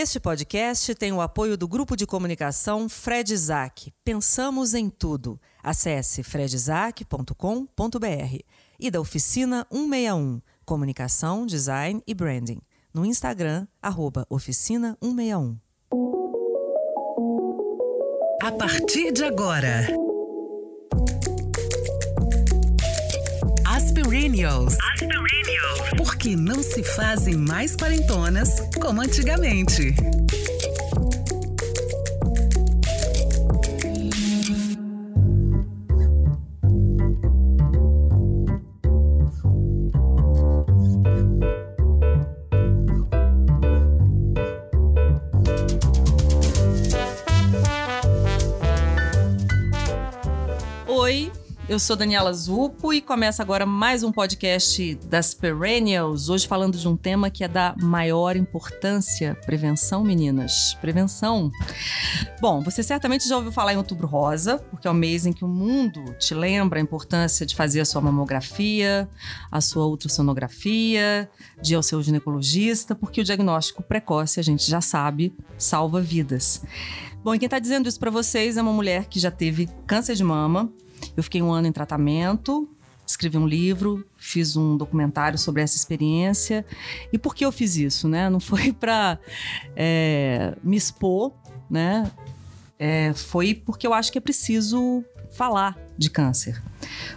Este podcast tem o apoio do grupo de comunicação Fred Isaac. Pensamos em tudo. Acesse fredisaac.com.br e da oficina 161, comunicação, design e branding. No Instagram, oficina 161. A partir de agora. Aspirinios. Porque não se fazem mais quarentonas como antigamente. Eu sou Daniela Zupo e começa agora mais um podcast das Perennials. Hoje falando de um tema que é da maior importância: prevenção, meninas. Prevenção. Bom, você certamente já ouviu falar em Outubro Rosa, porque é o mês em que o mundo te lembra a importância de fazer a sua mamografia, a sua ultrassonografia, de ir ao seu ginecologista, porque o diagnóstico precoce, a gente já sabe, salva vidas. Bom, e quem está dizendo isso para vocês é uma mulher que já teve câncer de mama. Eu fiquei um ano em tratamento, escrevi um livro, fiz um documentário sobre essa experiência. E por que eu fiz isso, né? Não foi para é, me expor, né? É, foi porque eu acho que é preciso falar de câncer.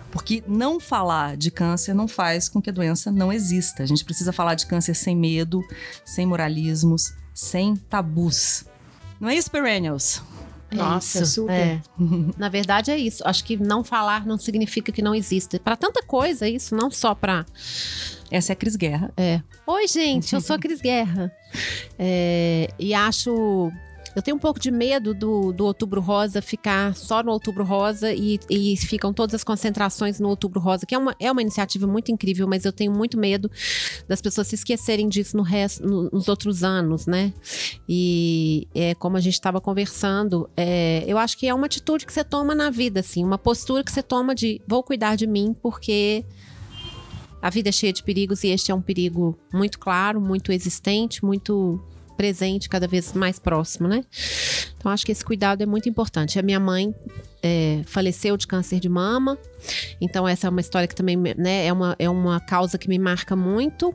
Porque não falar de câncer não faz com que a doença não exista. A gente precisa falar de câncer sem medo, sem moralismos, sem tabus. Não é isso, Perennials? É Nossa, isso, super. é. Na verdade é isso. Acho que não falar não significa que não existe. Para tanta coisa isso, não só para Essa é a Cris Guerra. É. Oi, gente, eu sou a Cris Guerra. É, e acho. Eu tenho um pouco de medo do, do Outubro Rosa ficar só no Outubro Rosa e, e ficam todas as concentrações no Outubro Rosa, que é uma, é uma iniciativa muito incrível, mas eu tenho muito medo das pessoas se esquecerem disso no resto, no- nos outros anos, né? E é, como a gente estava conversando, é, eu acho que é uma atitude que você toma na vida, assim, uma postura que você toma de vou cuidar de mim, porque a vida é cheia de perigos e este é um perigo muito claro, muito existente, muito presente, cada vez mais próximo, né? Então acho que esse cuidado é muito importante. A minha mãe é, faleceu de câncer de mama, então essa é uma história que também né, é, uma, é uma causa que me marca muito.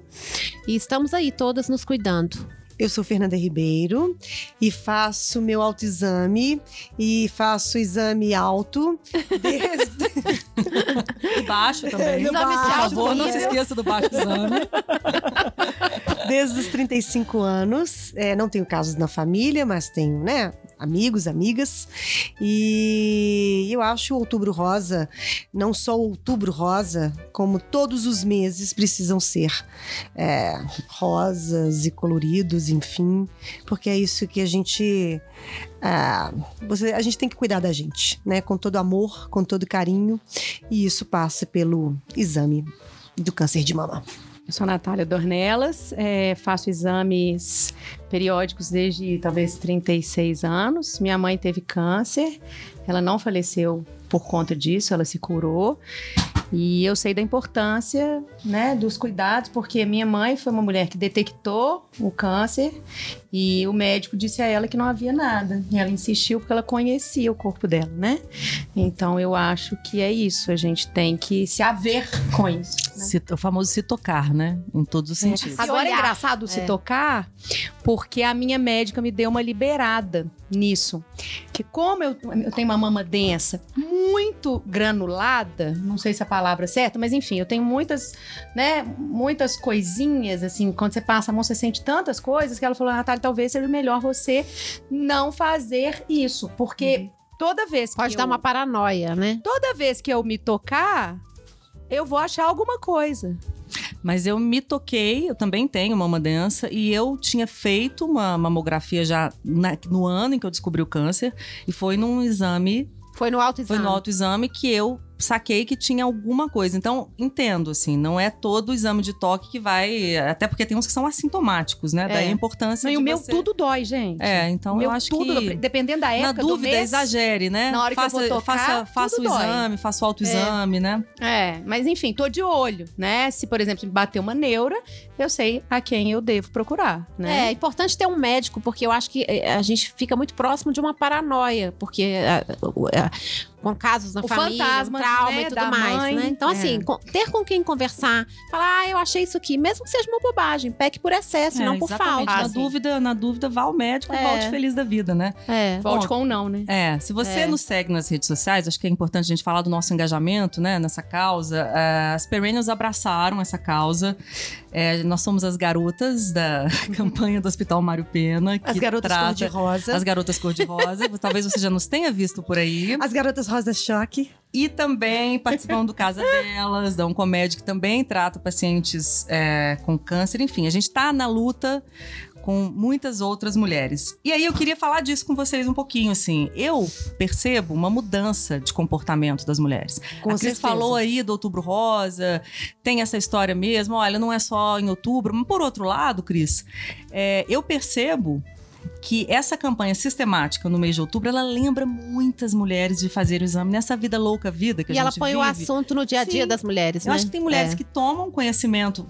E estamos aí todas nos cuidando. Eu sou Fernanda Ribeiro e faço meu autoexame e faço exame alto desde, E baixo também. No Por favor, não se esqueça do baixo exame. desde os 35 anos. É, não tenho casos na família, mas tenho, né? Amigos, amigas. E eu acho o Outubro Rosa, não só o Outubro Rosa, como todos os meses precisam ser é, rosas e coloridos, enfim, porque é isso que a gente. ah, você, a gente tem que cuidar da gente, né? Com todo amor, com todo carinho, e isso passa pelo exame do câncer de mama. Eu sou a Natália Dornelas, é, faço exames periódicos desde talvez 36 anos. Minha mãe teve câncer, ela não faleceu por conta disso, ela se curou. E eu sei da importância, né, dos cuidados, porque minha mãe foi uma mulher que detectou o câncer e o médico disse a ela que não havia nada. E ela insistiu porque ela conhecia o corpo dela, né? Então eu acho que é isso, a gente tem que se haver com isso. né? Se- o famoso se tocar, né? Em todos os sentidos. Agora é engraçado se É. tocar, porque a minha médica me deu uma liberada nisso. Que como eu, eu tenho uma mama densa, muito granulada, não sei se a palavra certa, mas enfim, eu tenho muitas, né, muitas coisinhas, assim, quando você passa a mão, você sente tantas coisas, que ela falou, Natália, talvez seja melhor você não fazer isso, porque toda vez que Pode eu, dar uma paranoia, né? toda vez que eu me tocar, eu vou achar alguma coisa. Mas eu me toquei, eu também tenho mama densa, e eu tinha feito uma mamografia já na- no ano em que eu descobri o câncer, e foi num exame, Foi no foi autoexame. no autoexame que eu saquei que tinha alguma coisa. Então, entendo, assim, não é todo o exame de toque que vai. Até porque tem uns que são assintomáticos, né? Daí a importância Não, e o meu você- tudo dói, gente. É, então eu acho tudo, que. dependendo da Na época do dúvida, mês, exagere, né? na hora que eu faça, vou tocar, faça, faça o dói. exame, faça o autoexame, né? É, mas enfim, tô de olho, né? Se, por exemplo, me bater uma neura, eu sei a quem eu devo procurar, É, né? é importante ter um médico, porque eu acho que eh, a gente fica muito próximo de uma paranoia, porque eh, o- eh, com casos na O família, fantasma, um trauma né, e tudo mais, mãe, né? Então, é. assim, com- ter com quem conversar, falar, ah, eu achei isso aqui, mesmo que seja uma bobagem, peque por excesso, É, não por exatamente. falta. Na Ah, sim. dúvida, na dúvida, vá ao médico e É. volte feliz da vida, né? É. Volte Bom, com o não, né? É, se você É. nos segue nas redes sociais, acho que é importante a gente falar do nosso engajamento, né, nessa causa. É, as Perennials abraçaram essa causa. É, nós somos as garotas da campanha do Hospital Mário Pena, que As garotas trata cor-de-rosa. as garotas cor-de-rosa. Talvez você já nos tenha visto por aí. As garotas rosa choque. E também participando do Casa Delas, da Oncomed, que também trata pacientes é, com câncer. Enfim, a gente tá na luta com muitas outras mulheres. E aí eu queria falar disso com vocês um pouquinho, assim. Eu percebo uma mudança de comportamento das mulheres. Com a Cris certeza. falou aí do Outubro Rosa, tem essa história mesmo. Olha, não é só em outubro. Mas por outro lado, Cris, é, eu percebo que essa campanha sistemática no mês de outubro, ela lembra muitas mulheres de fazer o exame nessa vida louca vida que a E ela gente põe o vive. assunto no dia a dia Sim. das mulheres, Eu né? acho que tem mulheres É. que tomam conhecimento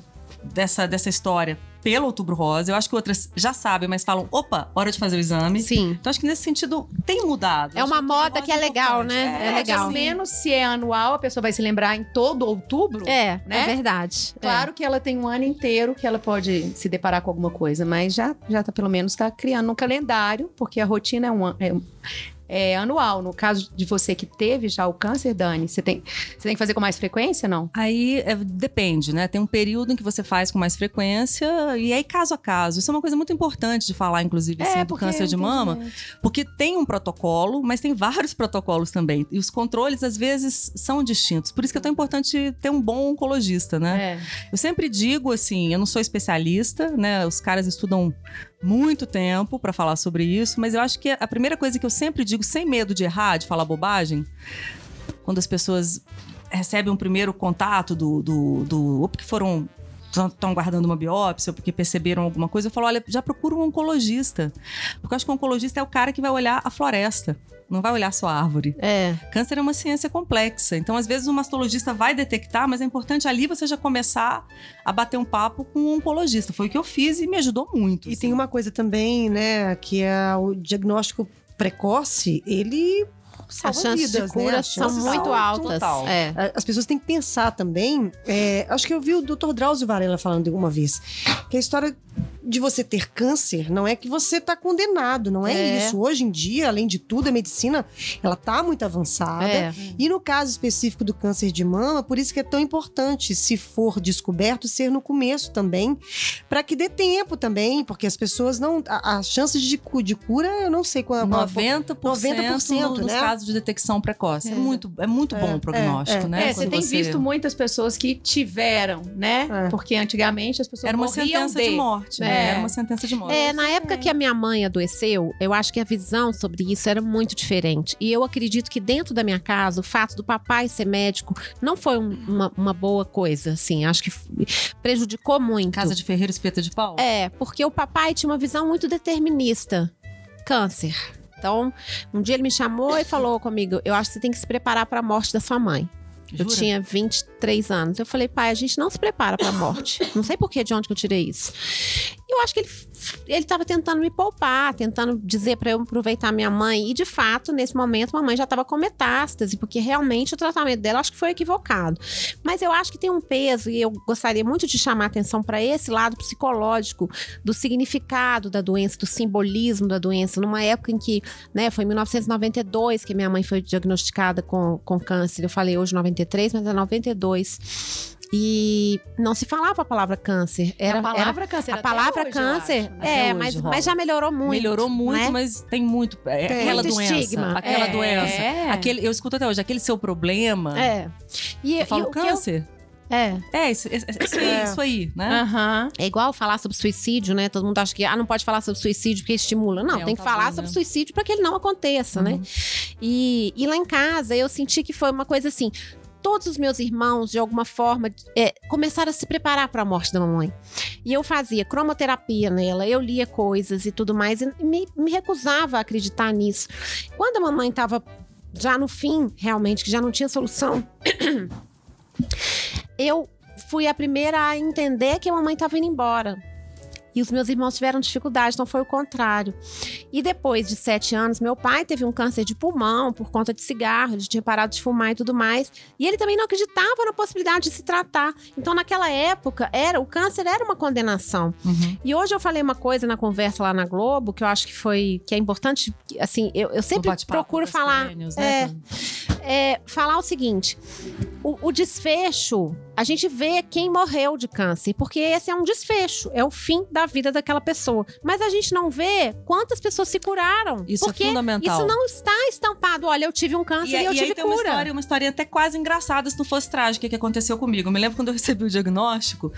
dessa, dessa história pelo Outubro Rosa. Eu acho que outras já sabem, mas falam, opa, hora de fazer o exame. Sim. Então acho que nesse sentido tem mudado. É Acho uma moda que é legal, importante. né? É legal. Pelo menos se é anual, a pessoa vai se lembrar em todo outubro. É, Né? é verdade. É. Claro que ela tem um ano inteiro que ela pode se deparar com alguma coisa, mas já, já tá, pelo menos está criando um calendário, porque a rotina é, um, é, é anual. No caso de você que teve já o câncer, Dani, você tem, você tem que fazer com mais frequência, não? Aí é, depende, né? Tem um período em que você faz com mais frequência e aí caso a caso. Isso é uma coisa muito importante de falar, inclusive, assim, do câncer de mama, porque tem um protocolo, mas tem vários protocolos também. E os controles, às vezes, são distintos. Por isso que é tão importante ter um bom oncologista, né? É. Eu sempre digo assim, eu não sou especialista, né? Os caras estudam muito tempo para falar sobre isso, mas eu acho que a primeira coisa que eu sempre digo, sem medo de errar, de falar bobagem, quando as pessoas recebem um primeiro contato do, do, do ou porque foram estão guardando uma biópsia ou porque perceberam alguma coisa, eu falo, olha, já procura um oncologista. Porque eu acho que o oncologista é o cara que vai olhar a floresta, não vai olhar só a árvore. É. Câncer é uma ciência complexa. Então, às vezes, o mastologista vai detectar, mas é importante ali você já começar a bater um papo com um oncologista. Foi o que eu fiz e me ajudou muito. E assim. tem uma coisa também, né, que é o diagnóstico precoce, ele salva As chances vidas, de cura né? São muito são altas. total. É. As pessoas têm que pensar também. é, acho que eu vi o Dr. Drauzio Varela falando uma vez que a história de você ter câncer não é que você está condenado, não é, É. isso. Hoje em dia, além de tudo, a medicina ela tá muito avançada. É. E no caso específico do câncer de mama, por isso que é tão importante, se for descoberto, ser no começo também, para que dê tempo também, porque as pessoas não. a- As chances de, de cura, eu não sei qual, qual 90%, 90%, nos né? casos de detecção precoce. É, muito, é muito É, bom o prognóstico, é, né? É, você tem visto muitas pessoas que tiveram, né? É. Porque antigamente as pessoas Era uma sentença de, morte, né? É. Era uma sentença de morte. É, na época que a minha mãe adoeceu, eu acho que a visão sobre isso era muito diferente. E eu acredito que dentro da minha casa, o fato do papai ser médico não foi um- uma, uma boa coisa, assim. Acho que prejudicou muito. Casa de Ferreiro Espeta de Pau? É, porque o papai tinha uma visão muito determinista. Câncer. Então, um dia ele me chamou e falou comigo: Eu acho que você tem que se preparar para a morte da sua mãe. Eu Jura? tinha 23 anos. Eu falei, pai, a gente não se prepara pra morte. não sei por que, de onde que eu tirei isso. E eu acho que ele, ele tava tentando me poupar, tentando dizer pra eu aproveitar minha mãe. E, de fato, nesse momento, mamãe já tava com metástase, porque realmente o tratamento dela acho que foi equivocado. Mas eu acho que tem um peso, e eu gostaria muito de chamar atenção para esse lado psicológico do significado da doença, do simbolismo da doença, numa época em que, né, foi em 1992 que minha mãe foi diagnosticada com, com câncer. Eu falei hoje 93, mas é 92. E não se falava a palavra câncer. Era, a palavra câncer. era, a até palavra hoje, câncer. né? é, mas, mas já melhorou muito. Melhorou muito, né? mas tem muito. É Tem aquela muito doença. estigma. Aquela É. doença. Aquele, eu escuto até hoje, aquele seu problema. É. E, Eu falo e o que eu- câncer. é. É, isso, isso, isso aí, É. isso aí, né? Aham. É igual falar sobre suicídio, né? Todo mundo acha que ah, não pode falar sobre suicídio porque estimula. Não, É tem que tabu, falar né? sobre suicídio para que ele não aconteça, né? E, e lá em casa eu senti que foi uma coisa assim. Todos os meus irmãos, de alguma forma, é, começaram a se preparar para a morte da mamãe. E eu fazia cromoterapia nela, eu lia coisas e tudo mais, e me, me recusava a acreditar nisso. Quando a mamãe estava já no fim, realmente, que já não tinha solução, eu fui a primeira a entender que a mamãe estava indo embora. E os meus irmãos tiveram dificuldade, então foi o contrário. E depois de sete anos, meu pai teve um câncer de pulmão por conta de cigarro, ele tinha parado de fumar e tudo mais. E ele também não acreditava na possibilidade de se tratar. Então, naquela época, era o câncer era uma condenação. Uhum. E hoje eu falei uma coisa na conversa lá na Globo que eu acho que foi que é importante. Assim, eu, eu sempre procuro falar. né? é, é, falar o seguinte: o, o desfecho, a gente vê quem morreu de câncer, porque esse é um desfecho, é o fim da vida daquela pessoa. Mas a gente não vê quantas pessoas se curaram. Isso é porque fundamental. Isso não está estampado. Olha, eu tive um câncer e, E, eu e tive aí tem uma cura. história, uma história até quase engraçada se não fosse trágica que aconteceu comigo. Eu me lembro quando eu recebi o diagnóstico,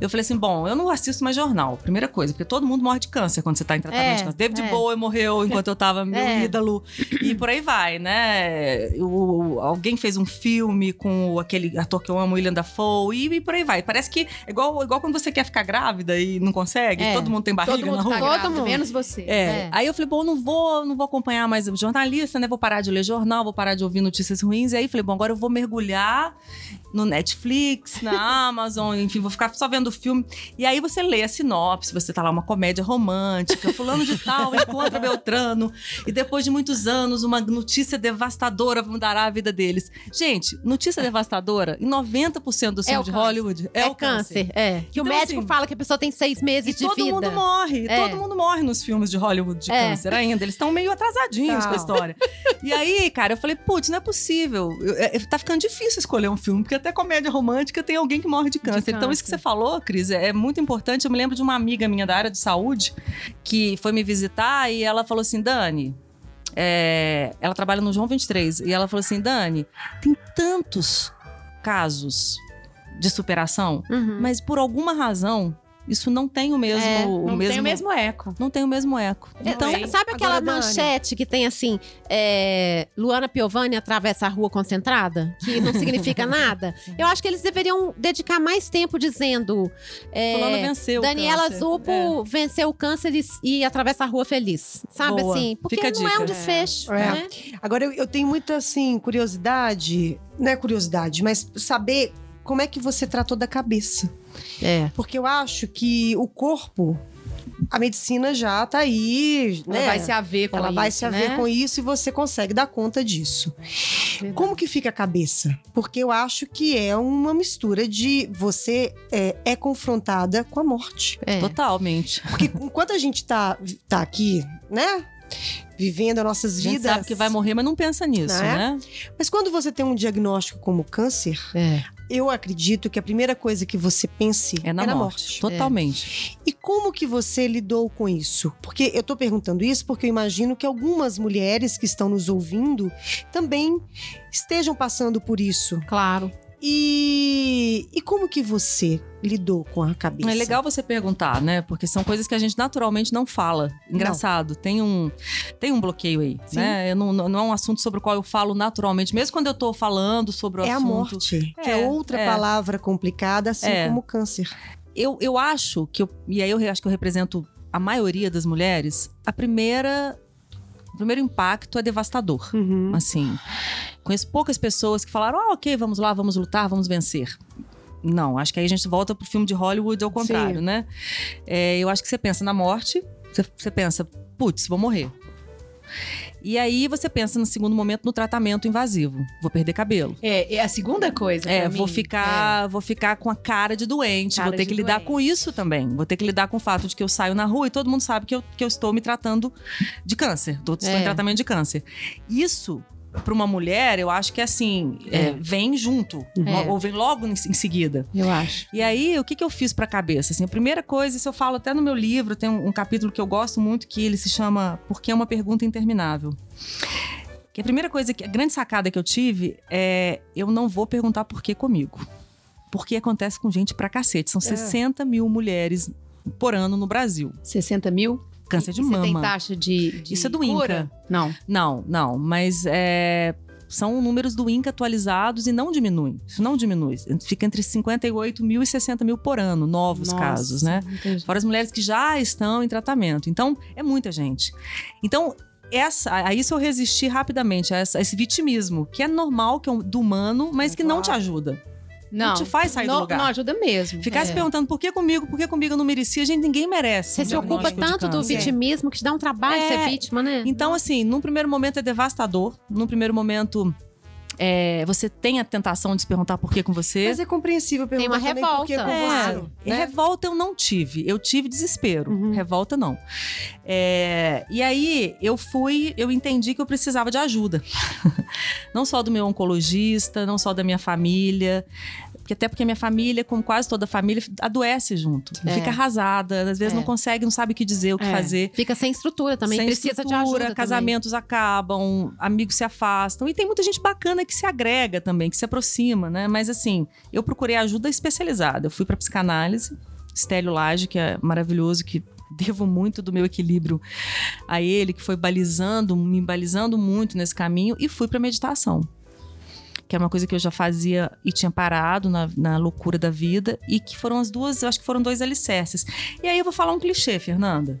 eu falei assim: bom, eu não assisto mais jornal, primeira coisa, porque todo mundo morre de câncer quando você tá em tratamento É, de câncer. David é. Bowie morreu enquanto eu tava meu É. ídolo. E por aí vai, né? O- alguém fez um filme com aquele ator que eu amo, William Dafoe, e, e por aí vai. Parece que é igual, igual quando você quer ficar grávida e não consegue, É. todo mundo tem barriga Todo mundo na tá rua. Todo grávida, mundo. menos você. É. É. Aí eu falei, bom, não vou, não vou acompanhar mais o jornalista, né? Vou parar de ler jornal, vou parar de ouvir notícias ruins. E aí falei, bom, agora eu vou mergulhar no Netflix, na Amazon, enfim, vou ficar só vendo filme. E aí você lê a sinopse, você tá lá uma comédia romântica, fulano de tal encontra Beltrano e depois de muitos anos uma notícia devastadora mudará a vida deles. Gente, notícia devastadora, em 90% do filme o de câncer. Hollywood é, É, o câncer. câncer, é. Que o Então, médico assim, fala que a pessoa tem seis meses E de todo vida. mundo morre, É. todo mundo morre nos filmes de Hollywood de É. câncer ainda. Eles estão meio atrasadinhos Tá. com a história. E aí, cara, eu falei, putz, não é possível. Eu- é- tá ficando difícil escolher um filme, porque até comédia romântica tem alguém que morre de câncer. Então, isso que câncer. você falou, Cris, é, é muito importante. Eu me lembro de uma amiga minha da área de saúde que foi me visitar e ela falou assim: Dani. é, ela trabalha no João 23 e ela falou assim: Dani, tem tantos casos de superação, Uhum. mas por alguma razão isso não tem o mesmo, É, o Não mesmo, tem o mesmo eco. não tem o mesmo eco. Então, Não, Sabe aquela Agora, Dani. manchete que tem assim, é, Luana Piovani atravessa a rua concentrada? Que não significa nada? Eu acho que eles deveriam dedicar mais tempo dizendo. é, venceu. Daniela. Zupo venceu o câncer e, e atravessa a rua feliz. Sabe Boa. assim? Porque Fica não é um desfecho. É. Né? Agora, eu, eu tenho muita, assim, curiosidade. Não é curiosidade, mas saber como é que você tratou da cabeça. É. Porque eu acho que o corpo, a medicina já tá aí, Ela né? vai se haver com Ela isso, vai se haver né? com isso e você consegue dar conta disso. Verdade. Como que fica a cabeça? Porque eu acho que é uma mistura de você é, é confrontada com a morte. É. Totalmente. Porque enquanto a gente tá, tá aqui, né? Vivendo as nossas A gente vidas. sabe que vai morrer, mas não pensa nisso, Não é? né? Mas quando você tem um diagnóstico como câncer, É. eu acredito que a primeira coisa que você pense É na, morte. Totalmente. E como que você lidou com isso? Porque eu tô perguntando isso porque eu imagino que algumas mulheres que estão nos ouvindo também estejam passando por isso. Claro. E, e como que você lidou com a cabeça? É legal você perguntar, né? Porque são coisas que a gente naturalmente não fala. Engraçado, tem um tem um bloqueio aí, Sim. né? Eu não, não não é um assunto sobre o qual eu falo naturalmente, mesmo quando eu tô falando sobre o É a assunto. morte, que é É, outra é. palavra complicada, assim É. como câncer. Eu, eu acho que eu, e aí eu acho que eu represento a maioria das mulheres, a primeira o primeiro impacto é devastador. Uhum. Assim, conheço poucas pessoas que falaram: ah, ok, vamos lá, vamos lutar, vamos vencer. Não, acho que aí a gente volta pro filme de Hollywood ao contrário, Sim. né? É, eu acho que você pensa na morte, você, você pensa, putz, vou morrer. E aí você pensa no segundo momento no tratamento invasivo. Vou perder cabelo. É, é a segunda coisa. É, vou mim. ficar, vou ficar com a cara de doente, Cara vou ter que lidar doente. com isso também. Vou ter que lidar com o fato de que eu saio na rua e todo mundo sabe que eu, que eu estou me tratando de câncer, estou É. em tratamento de câncer. Isso para uma mulher, eu acho que assim, é, É. vem junto, É. ou vem logo em, em seguida. Eu acho. E aí, o que, que eu fiz pra cabeça? Assim, a primeira coisa, isso eu falo até no meu livro, tem um, um capítulo que eu gosto muito, que ele se chama Porque é uma Pergunta Interminável. Que a primeira coisa, que a grande sacada que eu tive é eu não vou perguntar por que comigo. Porque acontece com gente pra cacete. São 60 mil mulheres por ano no Brasil. 60 mil? Câncer de E Você tem mama. taxa de, de Isso é do cura? INCA. Não. Não, não, mas é, são números do INCA atualizados e não diminuem. Isso não diminui. Fica entre 58 mil e 60 mil por ano, novos Nossa, casos, né? entendi. Fora as mulheres que já estão em tratamento. Então, é muita gente. Então, essa, a isso eu resisti rapidamente, a, essa- a esse vitimismo, que é normal, que é um- do humano, mas É que não claro. te ajuda. Não, te faz sair do não, lugar. Não ajuda mesmo. Ficar É. se perguntando por que comigo, por que comigo eu não merecia, gente, ninguém merece. Você um se ocupa diagnóstico de tanto do vitimismo que te dá um trabalho É. ser vítima, né? Então, assim, num primeiro momento é devastador. Num primeiro momento, é, você tem a tentação de se perguntar por que com você. Mas é compreensível Tem perguntar uma também por que revolta. com É, você, né? revolta eu não tive. Eu tive desespero. Uhum. Revolta não. É, e aí eu fui, eu entendi que eu precisava de ajuda. não só do meu oncologista, não só da minha família. Porque até porque a minha família, como quase toda família, adoece junto. É. Fica arrasada, às vezes É. não consegue, não sabe o que dizer, o que É. fazer. Fica sem estrutura também, Sem precisa de estrutura, ajuda também. casamentos acabam, amigos se afastam. E tem muita gente bacana que se agrega também, que se aproxima, né? Mas assim, eu procurei ajuda especializada. Eu fui para psicanálise, Stélio Lage, que é maravilhoso, que devo muito do meu equilíbrio a ele, que foi balizando, me balizando muito nesse caminho, e fui para meditação. Que era uma coisa que eu já fazia e tinha parado na, na loucura da vida, e que foram as duas, eu acho que foram dois alicerces. E aí eu vou falar um clichê, Fernanda.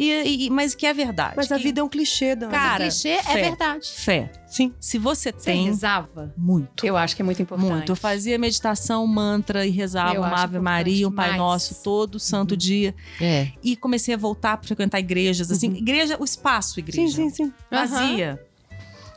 E, e- mas que é verdade. Mas a que- vida é um clichê, Dani. Cara, clichê fé. é verdade. Fé. Sim. Se você Você tem. rezava? Muito. Eu acho que é muito importante. Muito. Eu fazia meditação, mantra e rezava Eu uma Ave Maria, um Pai Nosso todo santo dia. É. E comecei a voltar para frequentar igrejas, assim, igreja, o espaço igreja. Sim, sim, sim. Vazia.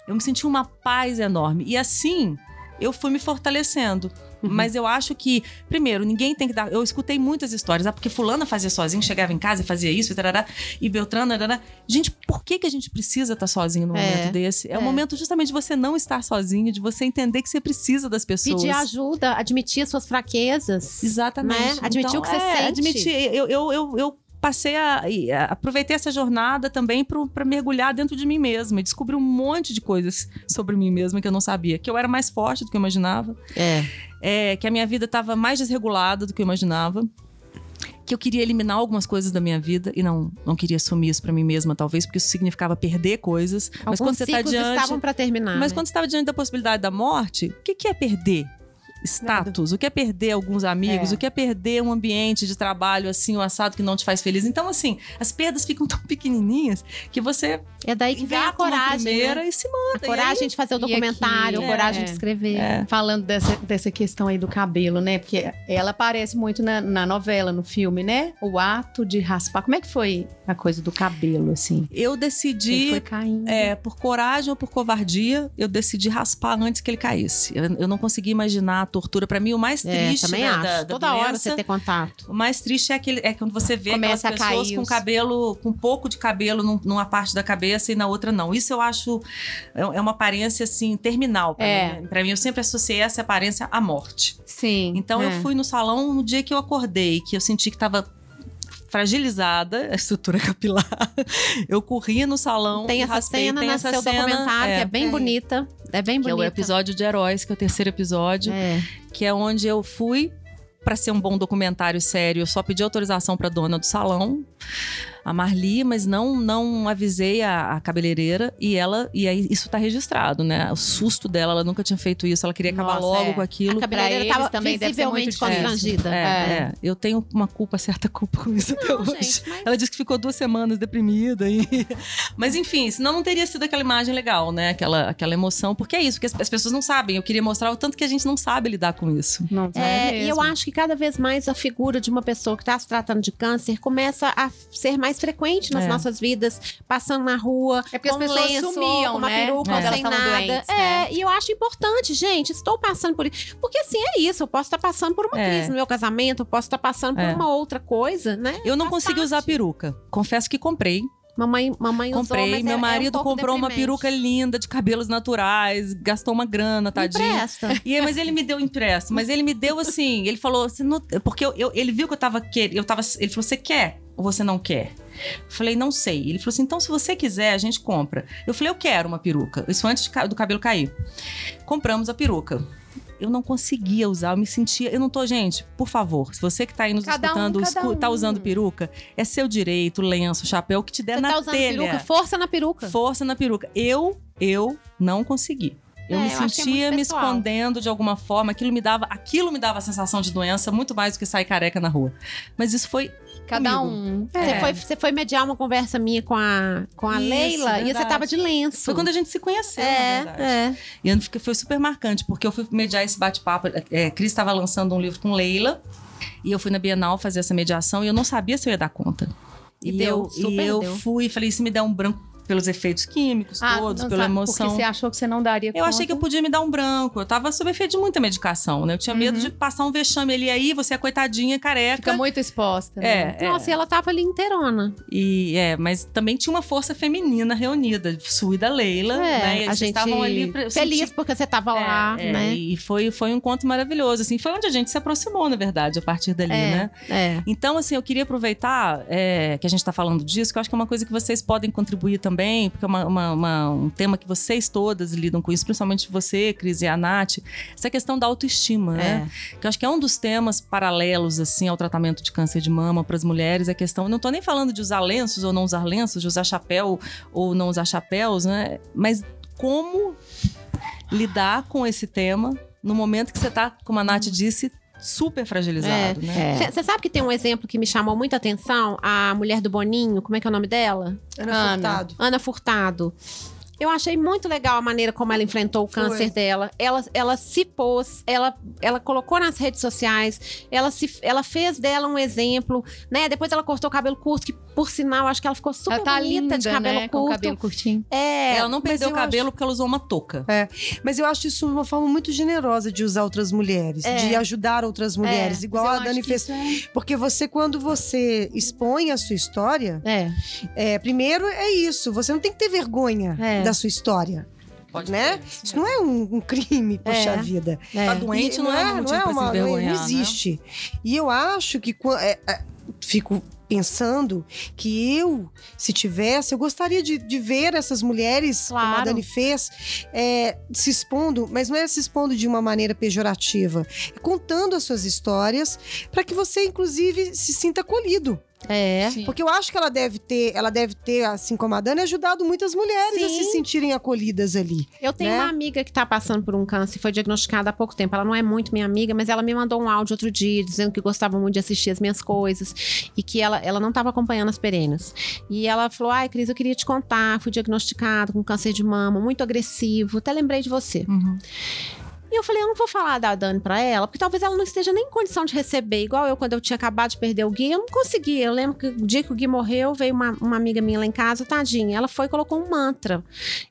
Eu me senti uma paz enorme. E assim, eu fui me fortalecendo. Uhum. Mas eu acho que, primeiro, ninguém tem que dar. Eu escutei muitas histórias. Ah, porque Fulana fazia sozinho, chegava em casa e fazia isso, e, tarará, e Beltrana. Tarará. Gente, por que, que a gente precisa estar sozinho num É, momento desse? É, o é. momento justamente de você não estar sozinho, de você entender que você precisa das pessoas. Pedir ajuda, admitir suas fraquezas. Exatamente. Né? Admitir o que você é, sente. Admitir. Eu, eu, eu, eu passei a, a- Aproveitei essa jornada também para mergulhar dentro de mim mesma e descobrir um monte de coisas sobre mim mesma que eu não sabia. Que eu era mais forte do que eu imaginava. É. é, que a minha vida estava mais desregulada do que eu imaginava. Que eu queria eliminar algumas coisas da minha vida e não, não queria assumir isso pra mim mesma, talvez, porque isso significava perder coisas. mas Alguns quando você tá diante. estavam para terminar. Mas né? quando você estava diante da possibilidade da morte, o que, que é perder? Status, o que é perder alguns amigos, É. o que é perder um ambiente de trabalho assim, o assado que não te faz feliz. Então, assim, as perdas ficam tão pequenininhas que você É daí que vem a coragem. primeira né? e se manda. A coragem de fazer o documentário, aqui, a coragem é, de escrever. É. Falando dessa, dessa questão aí do cabelo, né? Porque ela aparece muito na, na novela, no filme, né? O ato de raspar. Como é que foi a coisa do cabelo, assim? Eu Ele decidi foi caindo. É, por coragem ou por covardia, eu decidi raspar antes que ele caísse. Eu, eu não consegui imaginar tortura. Pra mim, o mais É, triste também né, acho. da, da Toda hora doença, você ter contato. O mais triste é, aquele, é quando você vê Começa aquelas a cair pessoas com cabelo, com pouco de cabelo num- numa parte da cabeça e na outra não. Isso eu acho é, é uma aparência assim terminal pra É. mim. Pra mim eu sempre associei essa aparência à morte. Sim. Então é. eu fui no salão no dia que eu acordei, que eu senti que tava fragilizada a estrutura capilar. Eu corri no salão, Tem e essa raspei, cena tem no essa seu cena, documentário, que é bem tem. bonita. É bem que é o bonita. episódio de Heróis, que é o terceiro episódio, É. que é onde eu fui para ser um bom documentário sério, eu só pedi autorização para dona do salão, a Marli, mas não não avisei a, a cabeleireira e ela e aí isso tá registrado, né? O susto dela, ela nunca tinha feito isso, ela queria acabar Nossa, logo é. com aquilo. A cabeleireira estava também visivelmente constrangida. É, é. eu tenho uma culpa, certa culpa com isso até Não, hoje. gente, mas- Ela disse que ficou duas semanas deprimida. E... Mas enfim, senão não teria sido aquela imagem legal, né? Aquela, aquela emoção. Porque é isso, porque as, as pessoas não sabem. Eu queria mostrar o tanto que a gente não sabe lidar com isso. Não, É, é e eu acho que cada vez mais a figura de uma pessoa que está se tratando de câncer começa a ser mais frequente nas É. nossas vidas, passando na rua, É porque as com um pessoas lenço, sumiam, com uma né? peruca, Quando sem nada. doentes, é, né? e eu acho importante, gente, estou passando por isso. Porque assim, é isso, eu posso estar passando por uma É. crise no meu casamento, eu posso estar passando por É. uma outra coisa, né? Eu não Faz consegui parte. usar peruca. Confesso que comprei. Mamãe, mamãe usou, Comprei. mas Meu é- é um marido comprou uma deprimente. peruca linda de cabelos naturais, gastou uma grana, Me tadinho. Empresta. E, mas ele me deu empréstimo, mas ele me deu assim, ele falou, você não, porque eu, eu- ele viu que eu tava querendo, eu tava, ele falou, você quer ou você não quer? Falei, não sei. Ele falou assim, então se você quiser, a gente compra. Eu falei, eu quero uma peruca. Isso antes do cabelo cair. Compramos a peruca. eu não conseguia usar, eu me sentia. Eu não tô, gente, por favor, se você que tá aí nos Cada um, escutando, cada escu- tá um. usando peruca, é seu direito, lenço, chapéu, o que te der Você na tá usando telha. peruca? Força na peruca. Força na peruca. Eu, eu não consegui. Eu É, me eu é sentia muito me escondendo de alguma forma. Aquilo me dava, aquilo me dava a sensação de doença muito mais do que sair careca na rua. Mas isso foi Cada comigo. um. Você, É. foi, você foi mediar uma conversa minha com a, com a Isso, Leila e você verdade. tava de lenço. Foi quando a gente se conheceu, na É, verdade. é. E foi super marcante, porque eu fui mediar esse bate-papo. É, Cris estava lançando um livro com Leila, e eu fui na Bienal fazer essa mediação, e eu não sabia se eu ia dar conta. E deu, eu, super e eu deu. fui e falei, se me der um branco pelos efeitos químicos Ah, todos, pela sabe, emoção. Porque você achou que você não daria Eu achei que eu podia me dar um branco. Eu tava sob efeito de muita medicação, né? Eu tinha medo Uhum. de passar um vexame ali aí, você é coitadinha, careca. Fica muito exposta. né? É, é. Nossa, e ela tava ali inteirona. E é, mas também tinha uma força feminina reunida, Su e da Leila, É, né? E a eles gente estavam ali pra, feliz senti- porque você tava lá, É, é, né? E foi, foi um encontro maravilhoso, assim. Foi onde a gente se aproximou, na verdade, a partir dali, É. né? É. Então, assim, eu queria aproveitar é, que a gente está falando disso, que eu acho que é uma coisa que vocês podem contribuir também, porque é uma- uma- uma- um tema que vocês todas lidam com isso, principalmente você, Cris e a Nath, essa questão da autoestima, né? Que eu acho que é um dos temas paralelos, assim, ao tratamento de câncer de mama para as mulheres, a questão, não tô nem falando de usar lenços ou não usar lenços, de usar chapéu ou não usar chapéus, né? Mas como lidar com esse tema no momento que você tá, como a Nath disse, super fragilizado, né? É. Você sabe que tem um exemplo que me chamou muita atenção? A mulher do Boninho, como é que é o nome dela? Ana, Ana. Furtado. Ana Furtado. Eu achei muito legal a maneira como ela enfrentou o Foi. câncer dela. Ela, ela se pôs, ela, ela colocou nas redes sociais, ela, se, ela fez dela um exemplo, né? Depois ela cortou o cabelo curto, que por sinal, acho que ela ficou super Ela tá bonita linda, de cabelo né? Com curto. o cabelo curtinho. É, Ela não perdeu o cabelo porque ela usou uma touca. Mas eu acho isso uma forma muito generosa de usar outras mulheres, É. de ajudar outras mulheres, igual Mas a Dani acho fez. é- Porque você, quando você expõe a sua história, é, é, primeiro é isso, você não tem que ter vergonha É. da sua história. né? Isso não é um, um crime, poxa É. vida. é. Tá doente E não, é, motivo pra se uma, não, é- envergonhar, não né? existe. E eu acho que é, é, fico pensando que eu, se tivesse, eu gostaria de, de ver essas mulheres, como a Claro. Dani fez, é, se expondo, mas não é se expondo de uma maneira pejorativa, é contando as suas histórias para que você, inclusive, se sinta acolhido. É. Porque eu acho que ela deve ter, ela deve ter, assim como a Dani, ajudado muitas mulheres a Sim. se sentirem acolhidas ali. Eu tenho né? uma amiga que tá passando por um câncer, foi diagnosticada há pouco tempo. Ela não é muito minha amiga, mas ela me mandou um áudio outro dia dizendo que gostava muito de assistir as minhas coisas e que ela, ela não estava acompanhando as perenas. E ela falou: Ai, Cris, eu queria te contar, fui diagnosticada com câncer de mama, muito agressivo. Até lembrei de você. Uhum. E eu falei, eu não vou falar da Dani pra ela, porque talvez ela não esteja nem em condição de receber. Igual eu, quando eu tinha acabado de perder o Gui, eu não conseguia. Eu lembro que o dia que o Gui morreu, veio uma, uma amiga minha lá em casa, tadinha. Ela foi e colocou um mantra.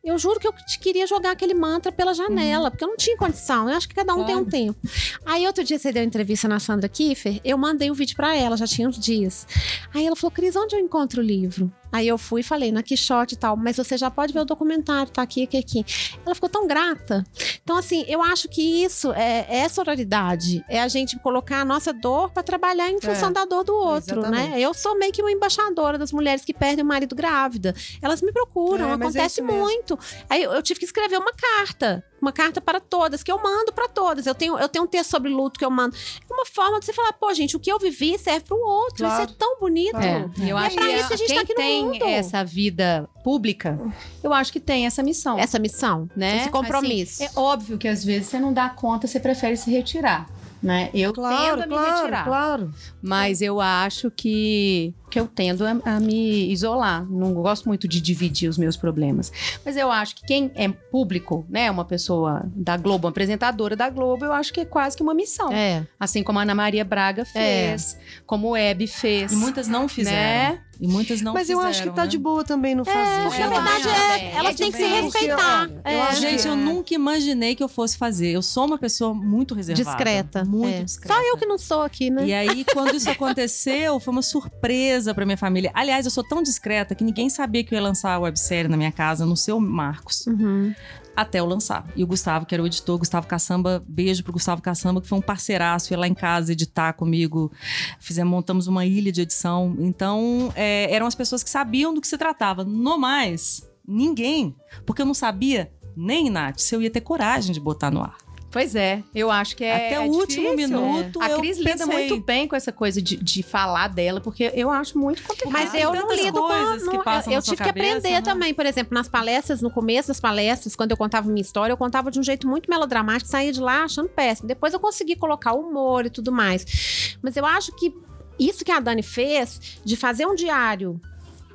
Eu juro que eu queria jogar aquele mantra pela janela, porque eu não tinha condição. Eu acho que cada um tem um tempo. Aí outro dia você deu entrevista na Sandra Kiefer, eu mandei o vídeo pra ela, já tinha uns dias. Aí ela falou, Cris, onde eu encontro o livro? Aí eu fui e falei, na Quixote e tal, mas você já pode ver o documentário, tá aqui, aqui, aqui. Ela ficou tão grata. Então, assim, eu acho que isso é, é sororidade. É a gente colocar a nossa dor pra trabalhar em função da dor do outro, exatamente. né? Eu sou meio que uma embaixadora das mulheres que perdem o marido grávida. Elas me procuram, É, é acontece muito. Aí eu tive que escrever uma carta. Uma carta para todas, que eu mando para todas. Eu tenho, eu tenho um texto sobre luto que eu mando. É uma forma de você falar, pô, gente, o que eu vivi serve pro outro. Claro. Isso é tão bonito. É, eu E é acho pra que isso a gente quem tá aqui no tem mundo. essa vida pública, eu acho que tem essa missão. Essa missão, né? esse compromisso. Assim, é óbvio que às vezes você não dá conta, você prefere se retirar. Né? Eu Claro, tendo a me claro, retirar. claro. Mas eu acho que, que eu tendo a, a me isolar. Não gosto muito de dividir os meus problemas. Mas eu acho que quem é público, né? Uma pessoa da Globo, uma apresentadora da Globo, eu acho que é quase que uma missão. É. Assim como a Ana Maria Braga fez, como o Hebe fez. E muitas não fizeram. Né? E muitas não Mas fizeram. eu acho que tá né? de boa também não fazer. Porque Eu na verdade é, é, elas é têm que se respeitar. É. eu acho Gente, eu nunca imaginei que eu fosse fazer. Eu sou uma pessoa muito reservada. Discreta. Muito é. discreta. Só eu que não sou aqui, né? E aí, quando isso aconteceu, foi uma surpresa pra minha família. Aliás, eu sou tão discreta que ninguém sabia que eu ia lançar a websérie na minha casa, no seu Marcos, Uhum. até eu lançar. E o Gustavo, que era o editor, Gustavo Caçamba, beijo pro Gustavo Caçamba, que foi um parceiraço, ia lá em casa editar comigo. Fizemos, montamos uma ilha de edição. Então, é, eram as pessoas que sabiam do que se tratava. No mais, ninguém. Porque eu não sabia, nem, Nath, se eu ia ter coragem de botar no ar. Pois é, eu acho que é. Até é o último difícil. minuto. A eu Cris lida muito bem com essa coisa de, de falar dela, porque eu acho muito complicado. Mas eu não lido com. coisas que não- passam eu na eu sua tive que cabeça, aprender né? também. Por exemplo, nas palestras, no começo das palestras, quando eu contava minha história, eu contava de um jeito muito melodramático, saía de lá achando péssimo. Depois eu consegui colocar humor e tudo mais. Mas eu acho que isso que a Dani fez, de fazer um diário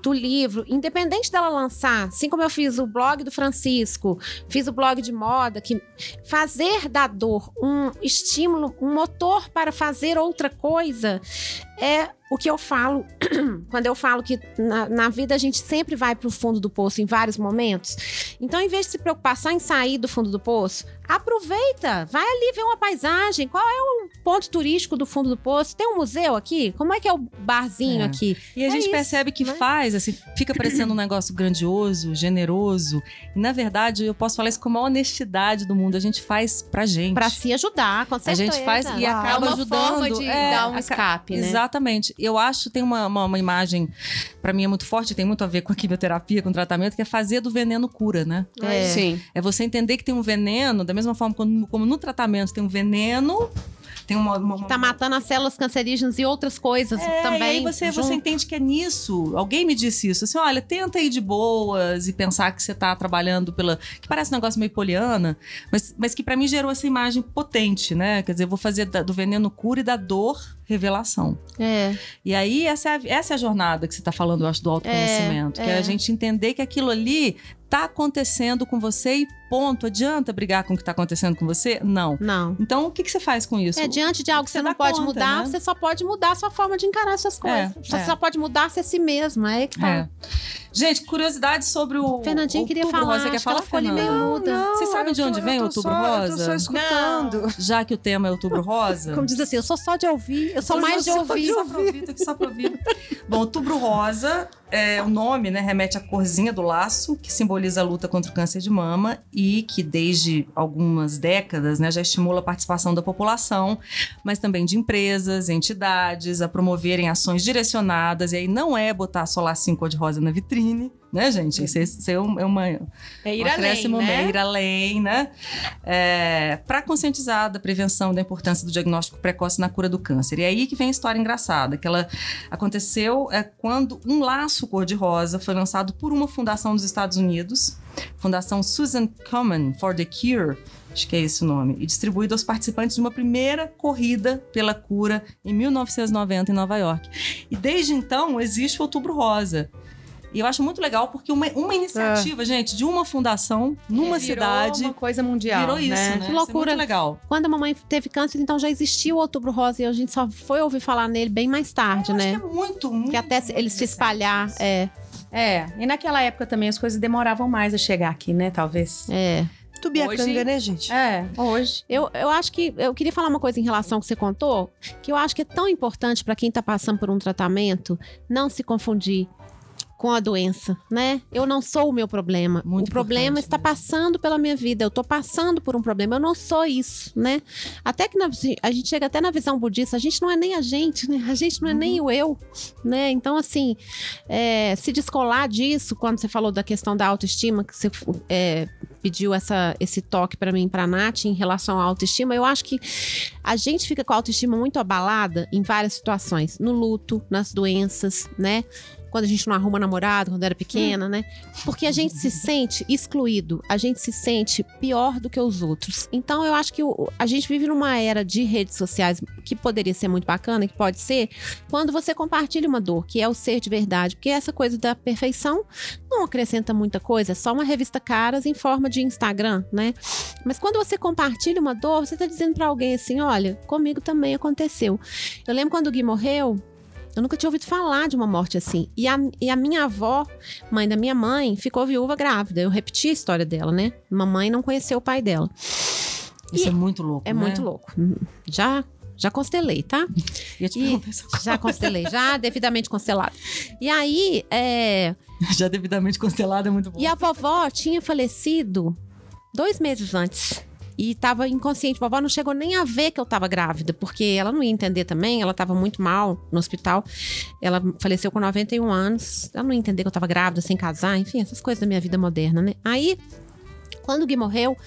do livro, independente dela lançar, assim como eu fiz o blog do Francisco, fiz o blog de moda, que fazer da dor um estímulo, um motor para fazer outra coisa, é o que eu falo quando eu falo que na, na vida a gente sempre vai para o fundo do poço em vários momentos. Então, em vez de se preocupar só em sair do fundo do poço, aproveita, vai ali ver uma paisagem. Qual é o ponto turístico do fundo do poço? Tem um museu aqui? Como é que é o barzinho É. aqui? E a É gente isso, percebe que né? faz, assim, fica parecendo um negócio grandioso, generoso. E, na verdade, eu posso falar isso com a maior honestidade do mundo. A gente faz pra gente. Para se ajudar, com a certeza. gente faz e é acaba uma ajudando. forma de é, dar um escape, né? Exatamente. Eu acho tem uma, uma, uma imagem, pra mim é muito forte, tem muito a ver com a quimioterapia, com o tratamento, que é fazer do veneno cura, né? É. Sim. É você entender que tem um veneno, da mesma forma como, como no tratamento tem um veneno, tem uma. uma, uma Tá matando as células cancerígenas e outras coisas é, também. E aí você, junto. você entende que é nisso. Alguém me disse isso. Assim, olha, tenta ir de boas e pensar que você tá trabalhando pela. Que parece um negócio meio poliana, mas, mas que pra mim gerou essa imagem potente, né? Quer dizer, eu vou fazer da- do veneno cura e da dor revelação. É. E aí, essa é a, essa é a jornada que você tá falando, eu acho, do autoconhecimento. É, que é é. a gente entender que aquilo ali tá acontecendo com você e ponto. Adianta brigar com o que tá acontecendo com você? Não. Não. Então, o que, que você faz com isso? É, diante de algo que Você você não pode conta, mudar, né? você só pode mudar a sua forma de encarar essas coisas. você é. só pode mudar-se a si mesmo. É aí que tá. É. Gente, curiosidade sobre o. Fernandinho queria Outubro falar, Rosa. Você quer falar, Fernanda? meio muda. Você sabe de eu onde tô- vem eu Outubro só- Eu tô Rosa? só escutando. Já que o tema é Outubro Rosa. Como diz assim, eu sou só de ouvir, eu sou Só- mais de ouvir. Só pra ouvir, tô aqui só pra ouvir. Bom, Outubro Rosa, é, o nome né, remete à corzinha do laço, que simboliza a luta contra o câncer de mama e que desde algumas décadas né, já estimula a participação da população, mas também de empresas, entidades, a promoverem ações direcionadas. E aí não é botar só lacinho cor-de-rosa na vitrine, né, gente? Isso, é- é um- é uma, É ir um além, né? meio, ir além, né? É, para conscientizar da prevenção da importância do diagnóstico precoce na cura do câncer. E é aí que vem a história engraçada, que ela aconteceu é, quando um laço cor-de-rosa foi lançado por uma fundação dos Estados Unidos, Fundação Susan Komen for the Cure, acho que é esse o nome, e distribuído aos participantes de uma primeira corrida pela cura em 1990 em Nova York. E desde então existe o Outubro Rosa. E eu acho muito legal porque uma, uma iniciativa, gente, de uma fundação numa É, Virou cidade uma coisa mundial, virou isso, né? né? Isso Que é loucura. muito legal. Quando a mamãe teve câncer, então já existia o Outubro Rosa e a gente só foi ouvir falar nele bem mais tarde, Eu né? acho que é muito, muito. Que até muito ele se espalhar. É, É, e naquela época também as coisas demoravam mais a chegar aqui, né? Talvez. é. Tubiacanga, Hoje- né, gente? É, hoje. Eu, eu acho que. Eu queria falar uma coisa em relação ao que você contou, que eu acho que é tão importante para quem tá passando por um tratamento não se confundir com a doença, né? Eu não sou o meu problema. Muito o problema está mesmo. passando pela minha vida. Eu tô passando por um problema. Eu não sou isso, né? Até que na- a gente chega até na visão budista, a gente não é nem a gente, né? A gente não é nem Uhum. o eu, né? Então, assim, é, se descolar disso, quando você falou da questão da autoestima, que você é, pediu essa, esse toque para mim, para Nath, em relação à autoestima, eu acho que a gente fica com a autoestima muito abalada em várias situações, no luto, nas doenças, né? Quando a gente não arruma namorado, quando era pequena, né? Porque a gente se sente excluído, a gente se sente pior do que os outros. Então eu acho que o- a gente vive numa era de redes sociais que poderia ser muito bacana, que pode ser, quando você compartilha uma dor, que é o ser de verdade. Porque essa coisa da perfeição não acrescenta muita coisa, é só uma revista caras em forma de Instagram, né? Mas quando você compartilha uma dor, você tá dizendo pra alguém assim: olha, comigo também aconteceu. Eu lembro quando o Gui morreu. Eu nunca tinha ouvido falar de uma morte assim. E a, e a minha avó, mãe da minha mãe, ficou viúva grávida. Eu repeti a história dela, né? Mamãe não conheceu o pai dela. Isso é muito louco. É né? muito louco. Já, já constelei, tá? Ia te E-. Já constelei, já devidamente constelado. E aí, é, Já devidamente constelado é muito bom. E a vovó tinha falecido dois meses antes. E tava inconsciente. Vovó não chegou nem a ver que eu tava grávida, porque ela não ia entender também. Ela tava muito mal no hospital. Ela faleceu com 91 anos. Ela não ia entender que eu tava grávida sem casar. Enfim, essas coisas da minha vida moderna, né? Aí Quando o Gui morreu,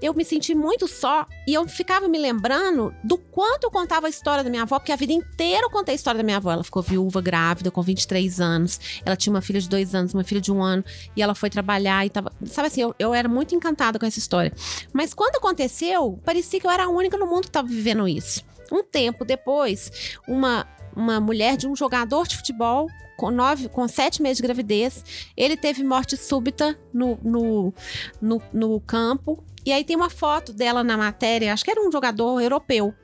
eu me senti muito só e eu ficava me lembrando do quanto eu contava a história da minha avó, porque a vida inteira eu contei a história da minha avó. Ela ficou viúva, grávida, com 23 anos. Ela tinha uma filha de dois anos, uma filha de um ano, e ela foi trabalhar e tava. Sabe assim, eu, eu era muito encantada com essa história. Mas quando aconteceu, parecia que eu era a única no mundo que estava vivendo isso. Um tempo depois, uma, uma mulher de um jogador de futebol com, nove, com sete meses de gravidez. Ele teve morte súbita no, no, no, no campo. E aí tem uma foto dela na matéria, acho que era um jogador europeu.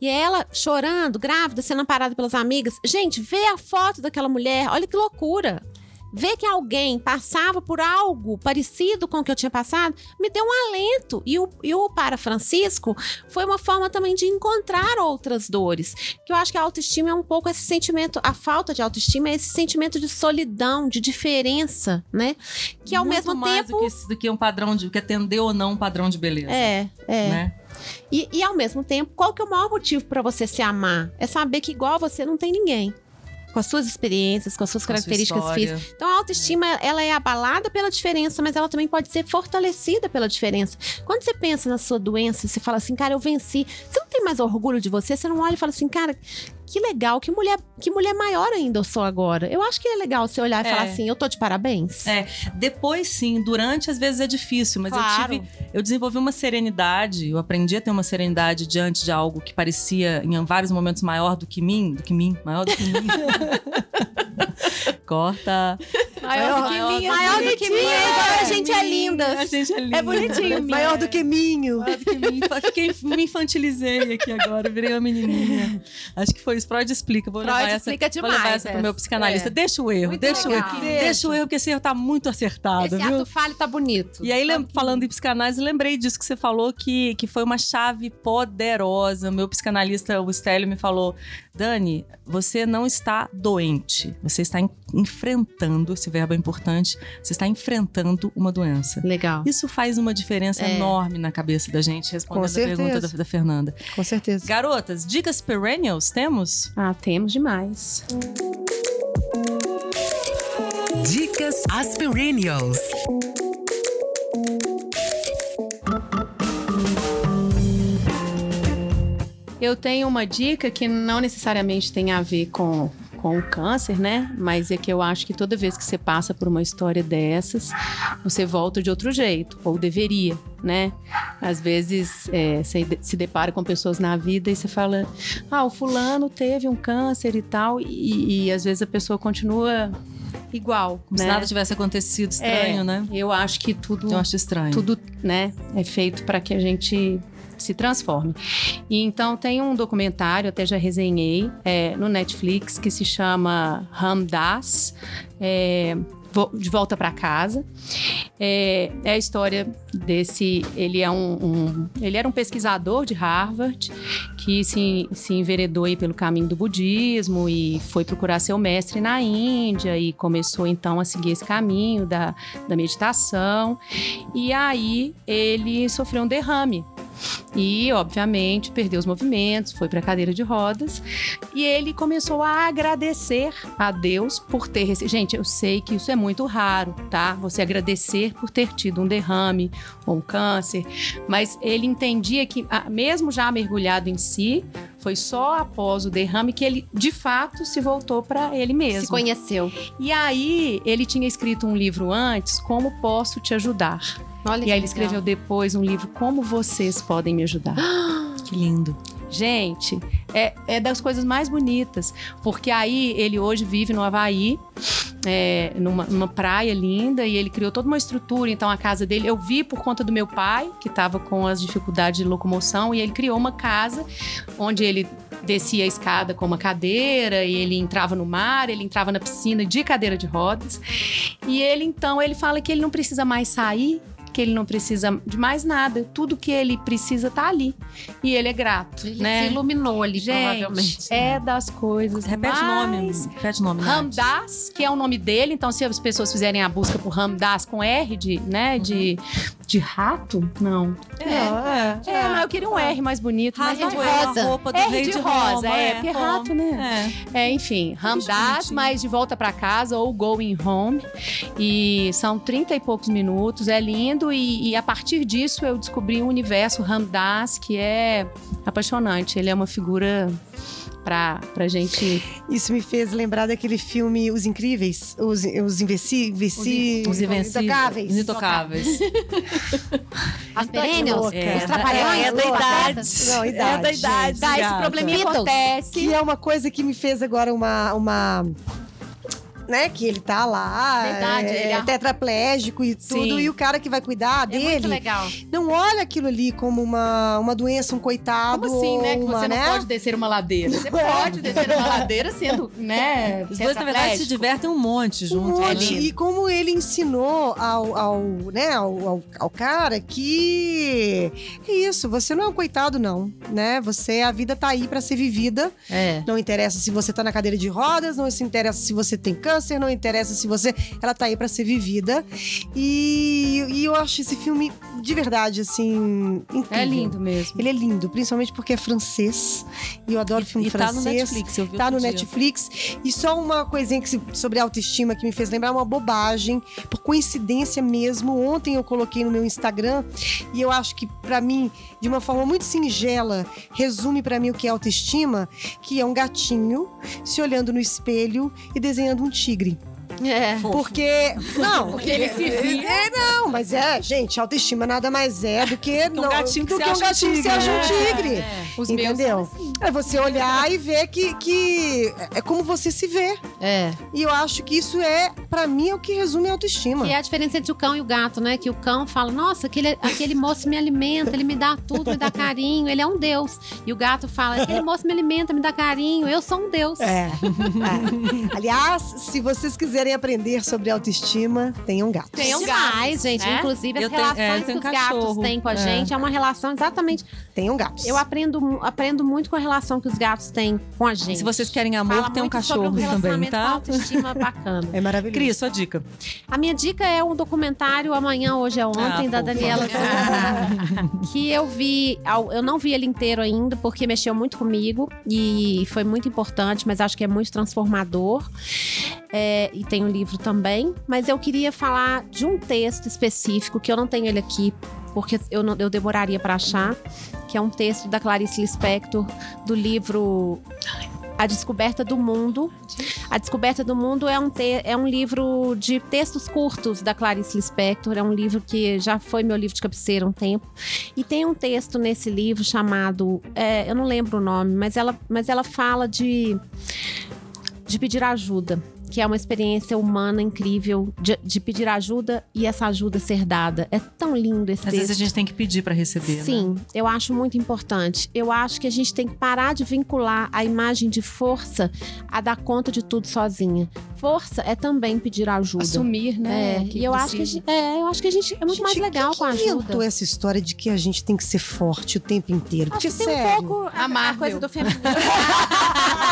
E ela chorando, grávida, sendo amparada pelas amigas. Gente, vê a foto daquela mulher, olha que loucura ver que alguém passava por algo parecido com o que eu tinha passado, me deu um alento. E o, e o para Francisco foi uma forma também de encontrar outras dores. Que eu acho que a autoestima é um pouco esse sentimento, a falta de autoestima é esse sentimento de solidão, de diferença, né? Que ao Muito mesmo mais tempo. Do que, do que um padrão de. que atender ou não um padrão de beleza. É, é. Né? E, e ao mesmo tempo, qual que é o maior motivo para você se amar? É saber que igual você não tem ninguém. Com as suas experiências, com as suas Com sua características história. físicas. Então a autoestima, ela é abalada pela diferença, mas ela também pode ser fortalecida pela diferença. Quando você pensa na sua doença, você fala assim, cara, eu venci. Você não tem mais orgulho de você? Você não olha e fala assim, cara, que legal, que mulher, que mulher maior ainda eu sou agora. Eu acho que é legal você olhar e É. falar assim, eu tô de parabéns. É, Depois, sim, durante, às vezes é difícil, mas Claro. eu tive. Eu desenvolvi uma serenidade, eu aprendi a ter uma serenidade diante de algo que parecia, em vários momentos, maior do que mim, do que mim, maior do que mim. Corta. Maior do que Maior minha. Maior do que mim, é igual a gente é linda. A gente é linda. É bonitinho, minha. Maior do que minho. Maior do que mim. Fiquei, me infantilizei aqui agora, virei uma menininha. Acho que foi isso. Freud explica. Vou Freud levar essa, explica vou levar demais essa pro essa. meu psicanalista. É. Deixa o erro, Muito deixa o legal. erro. Deixa o erro, porque esse erro tá muito acertado, Esse viu? ato falho tá bonito. E aí, lem- falando em psicanálise, lembrei disso que você falou, que, que foi uma chave poderosa. Meu psicanalista, o Stélio, me falou: Dani, você não está doente. Você está en- enfrentando, esse verbo é importante, você está enfrentando uma doença. Legal. Isso faz uma diferença É. enorme na cabeça da gente, respondendo Com a pergunta da, da Fernanda. Com certeza. Garotas, dicas perennials temos? Ah, temos demais. Dicas Aspirinials. Eu tenho uma dica que não necessariamente tem a ver com, com o câncer, né? Mas é que eu acho que toda vez que você passa por uma história dessas, você volta de outro jeito, ou deveria, né? Às vezes é, você se depara com pessoas na vida e você fala: ah, o fulano teve um câncer e tal, e, e às vezes a pessoa continua igual, Como né? se nada tivesse acontecido estranho, É, né? Eu acho que tudo Eu acho estranho. tudo, né, é feito para que a gente se transforme. E então tem um documentário, até já resenhei, é, no Netflix, que se chama Ramdas, é, de volta para casa. É, é a história desse. Ele é um, um- ele era um pesquisador de Harvard que se, se enveredou aí pelo caminho do budismo e foi procurar seu mestre na Índia e começou então a seguir esse caminho da, da meditação. E aí ele sofreu um derrame. E, obviamente, perdeu os movimentos, foi para a cadeira de rodas. E ele começou a agradecer a Deus por ter recebido. Gente, eu sei que isso é muito raro, tá? Você agradecer por ter tido um derrame ou um câncer. Mas ele entendia que, ah, mesmo já mergulhado em si, foi só após o derrame que ele, de fato, se voltou para ele mesmo. Se conheceu. E aí, ele tinha escrito um livro antes, Como Posso Te Ajudar? Olha E aí ele legal. escreveu depois um livro, Como Vocês Podem Me Ajudar. Que lindo. Gente, é, é das coisas mais bonitas, porque aí ele hoje vive no Havaí, é, numa, numa praia linda, e ele criou toda uma estrutura. Então, a casa dele, eu vi por conta do meu pai, que estava com as dificuldades de locomoção, e ele criou uma casa onde ele descia a escada com uma cadeira, e ele entrava no mar, ele entrava na piscina de cadeira de rodas. E ele, então, ele fala que ele não precisa mais sair, que ele não precisa de mais nada. Tudo que ele precisa tá ali. E ele é grato, Ele né? se iluminou ali, provavelmente. Gente, é das coisas Repete o nome. Repete o nome. Ramdas, que é o nome dele. Então, se as pessoas fizerem a busca por Ramdas com R de, né, de, de rato, não. É, É, mas eu queria um R mais bonito. Rato mas de é rosa. roupa do R rei de de, rosa, Roma, é, porque é rato, né? É. É, enfim, Ramdas, mas de volta pra casa ou Going Home. E são 30 e poucos minutos, é lindo. E, e a partir disso eu descobri um universo Ramdas que é apaixonante. Ele é uma figura pra, pra gente. Isso me fez lembrar daquele filme Os Incríveis, os, os Invenci, Invenci, Os invencíveis. Intocáveis. Os intocáveis. As perennials, louca. os trapalhões, é da os idade. Não, idade. É da idade. Tá, esse probleminha acontece. Que é uma coisa que me fez agora uma. uma né, que ele tá lá, Verdade, é, ele é- tetraplégico e tudo, Sim. e o cara que vai cuidar É muito dele legal. não olha aquilo ali como uma, uma doença, um coitado. Como assim, né? Que uma, você não né? pode descer uma ladeira. Você pode descer uma ladeira sendo, né? Os dois, na verdade, se divertem um monte Um junto. monte. né? E como ele ensinou ao, ao, né, ao, ao, ao cara que é isso, você não é um coitado, não, né? Você, a vida tá aí pra ser vivida. É. Não interessa se você tá na cadeira de rodas, não se interessa se você tem câncer, não interessa se você. Ela tá aí pra ser vivida. E, e eu acho esse filme de verdade, assim, incrível. É lindo mesmo. Ele é lindo, principalmente porque é francês. E eu adoro filme E tá francês. no Netflix, eu vi Tá no dia. Netflix. E só uma coisinha que sobre autoestima que me fez lembrar uma bobagem. Por coincidência mesmo, ontem eu coloquei no meu Instagram e eu acho que pra mim, de uma forma muito singela, resume pra mim o que é autoestima, que é um gatinho se olhando no espelho e desenhando um tigre tigre. É. Porque. Não, Porque ele se via. É, não, mas é, gente, autoestima nada mais é do que, um não, gatinho que do se que um acha um gatinho que se acha um tigre. É. Os meus Entendeu? assim. É você olhar e ver que, que é como você se vê. É. E eu acho que isso é, pra mim, é o que resume a autoestima. Que é a diferença entre o cão e o gato, né? Que o cão fala, nossa, aquele, aquele moço me alimenta, ele me dá tudo, me dá carinho, ele é um deus. E o gato fala, aquele moço me alimenta, me dá carinho, eu sou um deus. É. é. Aliás, se vocês quiserem aprender sobre autoestima, tenham gato. Tenham gatos, gente. né? Inclusive, as Eu tenho- é, eu relações que os gatos cachorro. têm com a É. gente é uma relação exatamente. Tenham gatos. Eu aprendo, aprendo muito com a relação que os gatos têm com a gente. Se vocês querem amor, tem um muito sobre cachorro também, tá? autoestima bacana. É maravilhoso. Cris, sua dica. A minha dica é um documentário Amanhã, Hoje é Ontem, Ah, da. Daniela que eu vi. Eu não vi ele inteiro ainda, porque mexeu muito comigo e foi muito importante, mas acho que é muito transformador. É, e tem um livro também. Mas eu queria falar de um texto específico, que eu não tenho ele aqui, porque eu, não- eu demoraria para achar, que é um texto da Clarice Lispector, do livro A Descoberta do Mundo. A Descoberta do Mundo é um, te- é um livro de textos curtos da Clarice Lispector. É um livro que já foi meu livro de cabeceira um tempo. E tem um texto nesse livro chamado. é, eu não lembro o nome, mas ela, mas ela fala de, de pedir ajuda. Que é uma experiência humana incrível de, de pedir ajuda e essa ajuda ser dada. É tão lindo esse Às texto. vezes a gente tem que pedir pra receber, né? Sim, eu acho muito importante. Eu acho que a gente tem que parar de vincular a imagem de força a dar conta de tudo sozinha. Força é também pedir ajuda. Assumir, né? É, que e eu acho, que gente, é, eu acho que a gente é muito Gente, mais legal quem com a que ajuda. inventou essa história de que a gente tem que ser forte o tempo inteiro? Acho Porque, que tem um sério, pouco a, A a coisa do feminismo.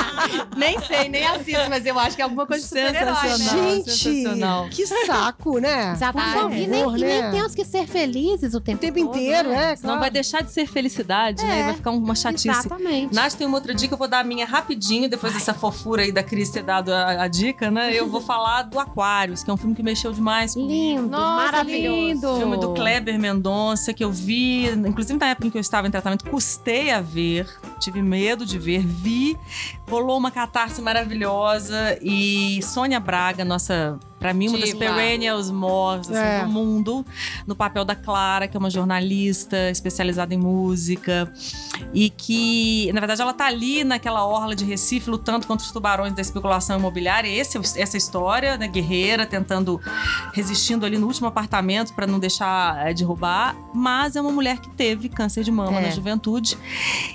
Nem sei, nem assisto, mas eu acho que é alguma coisa de super-herói, né? Sensacional. gente, sensacional. que saco, né? Exatamente. Por e, nem, favor, e nem né? temos que ser felizes o tempo, O tempo todo, inteiro, né? é, claro. vai deixar de ser felicidade, né? É. E vai ficar uma chatice. Exatamente. Nath tem uma outra dica, eu vou dar a minha rapidinho, depois dessa fofura aí da Cris ter dado a, a dica, né? Eu vou falar do Aquários, que é um filme que mexeu demais comigo. Lindo, Nossa, maravilhoso. lindo. Filme do Kleber Mendonça, que eu vi, inclusive na época em que eu estava em tratamento, custei a ver, tive medo de ver, vi, rolou uma catarse maravilhosa e Sônia Braga, nossa, pra mim, uma das Diva. perennials mores assim, É. do mundo, no papel da Clara, que é uma jornalista especializada em música e que, na verdade, ela tá ali naquela orla de Recife lutando contra os tubarões da especulação imobiliária. Esse, é essa história, né, guerreira, tentando resistindo ali no último apartamento para não deixar é, derrubar, mas é uma mulher que teve câncer de mama É. na juventude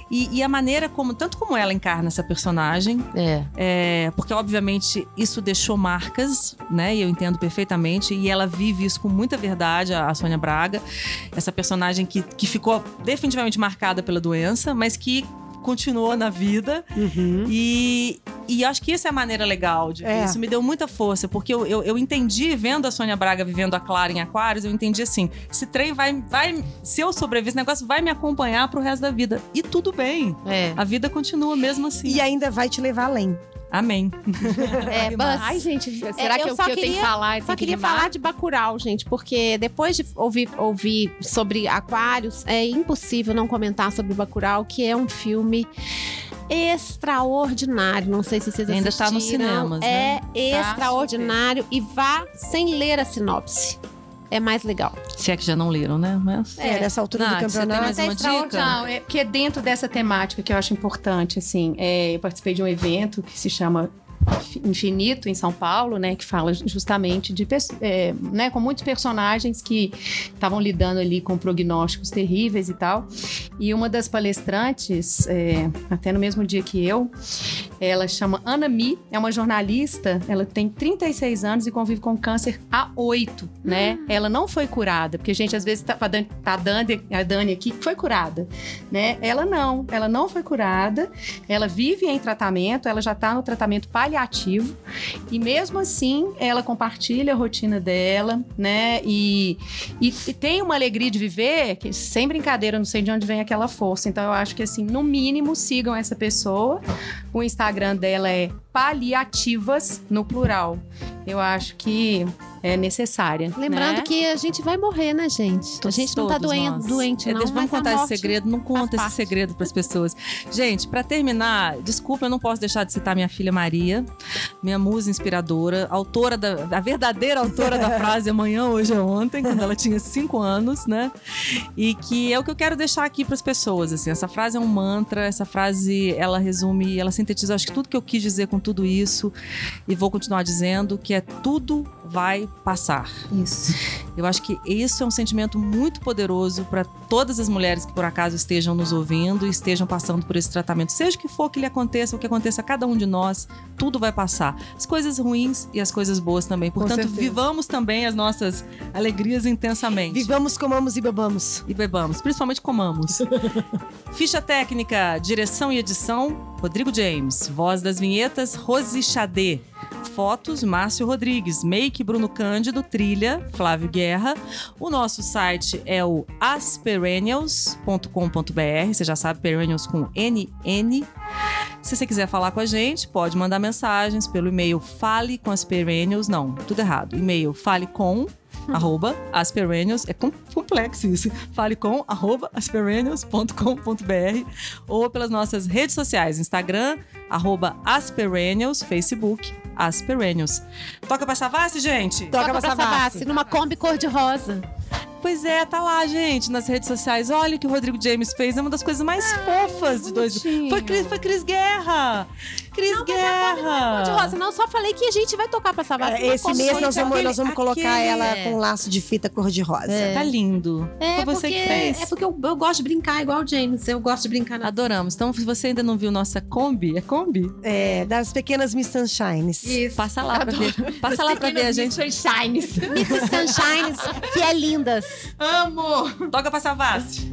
e, e a maneira como tanto como ela encarna essa personagem, É. é, porque obviamente isso deixou marcas, né? Eu entendo perfeitamente e ela vive isso com muita verdade, a, a Sônia Braga, essa personagem que, que ficou definitivamente marcada pela doença, mas que continuou na vida Uhum. e, e acho que essa é a maneira legal de ver. É. Isso me deu muita força, porque eu, eu, eu entendi, vendo a Sônia Braga vivendo a Clara em Aquários, eu entendi assim: esse trem vai, vai. Se eu sobreviver, esse negócio vai me acompanhar pro resto da vida. E tudo bem. É. A vida continua mesmo assim. E ainda vai te levar além. Amém. É, Buzz. Ai, gente, será eu que, eu, só que eu tenho que queria- falar? Só que queria rimar? falar de Bacurau, gente, porque depois de ouvir, ouvir sobre Aquários, é impossível não comentar sobre Bacurau, que é um filme extraordinário. Não sei se vocês Ainda está nos assistiram. cinemas, É né? extraordinário e vá sem ler a sinopse. É mais legal. Se é que já não leram, né? Mas... É, nessa altura Nath, do você tem campeonato. mais é uma dica? Não, é porque é dentro dessa temática que eu acho importante, assim. É, eu participei de um evento que se chama Infinito em São Paulo, né, que fala justamente de é, né, com muitos personagens que estavam lidando ali com prognósticos terríveis e tal. E uma das palestrantes, é, até no mesmo dia que eu, ela chama Ana Mi, é uma jornalista, ela tem 36 anos e convive com câncer há 8, né? Ela não foi curada, porque a gente às vezes tá, dando tá dando a Dani aqui que foi curada, né? Ela não, ela não foi curada, ela vive em tratamento, ela já tá no tratamento paliativo e mesmo assim ela compartilha a rotina dela, né? E, e, e tem uma alegria de viver que sem brincadeira, eu não sei de onde vem aquela força. Então eu acho que assim, no mínimo sigam essa pessoa. O Instagram dela é paliativas no plural. Eu acho que é necessária. Lembrando né? que a gente vai morrer, né, gente? a gente não tá Todos doen- nós. doente, É, não. vamos contar esse segredo. Não conta esse segredo para as pessoas. Gente, para terminar, desculpa, eu não posso deixar de citar minha filha Maria, minha musa inspiradora, autora da a verdadeira autora da frase amanhã, hoje é ontem, quando ela tinha cinco anos, né? E que é o que eu quero deixar aqui para as pessoas. Assim, essa frase é um mantra. Essa frase ela resume, ela sintetiza, acho que tudo que eu quis dizer com tudo isso e vou continuar dizendo que é tudo vai passar. Isso. Eu acho que isso é um sentimento muito poderoso para todas as mulheres que por acaso estejam nos ouvindo e estejam passando por esse tratamento. Seja o que for que lhe aconteça, o que aconteça a cada um de nós, tudo vai passar. As coisas ruins e as coisas boas também. Portanto, vivamos também as nossas alegrias intensamente. Vivamos, comamos e bebamos. E bebamos, principalmente comamos. Ficha técnica, direção e edição, Rodrigo James. Voz das vinhetas, Rose Xadê. Fotos, Márcio Rodrigues. Make, Bruno Cândido. Trilha, Flávio Guerra. O nosso site é o asperennials.com.br. Você já sabe, perennials com NN. Se você quiser falar com a gente, pode mandar mensagens pelo e-mail fale com as perennials. Não, tudo errado. E-mail fale com arroba asperennials, é com- complexo isso, fale com arroba asperennials.com.br ou pelas nossas redes sociais, Instagram, arroba asperennials, Facebook, asperennials. Toca pra Savassi, gente? Toca Toca pra pra Savassi. Numa Kombi cor-de-rosa. Pois é, tá lá, gente, nas redes sociais. Olha o que o Rodrigo James fez, é uma das coisas mais fofas de dois. Foi Cris, foi Cris Guerra! Cris Guerra! Cor-de-rosa. Não, só falei que a gente vai tocar pra Savassi. É, Esse mês nós vamos, nós vamos aquele- colocar ela é. com um laço de fita cor-de-rosa. Tá lindo. É, foi você porque, que fez. é porque eu, eu gosto de brincar igual o James. Eu gosto de brincar na Adoramos. Então, se você ainda não viu nossa Kombi, é Kombi? É, das pequenas Miss Sunshines. Isso. Passa lá pra ver. Passa lá pra ver a gente. Shines. Mrs. Sunshines, que é lindas. Amo! Toca pra Savassi.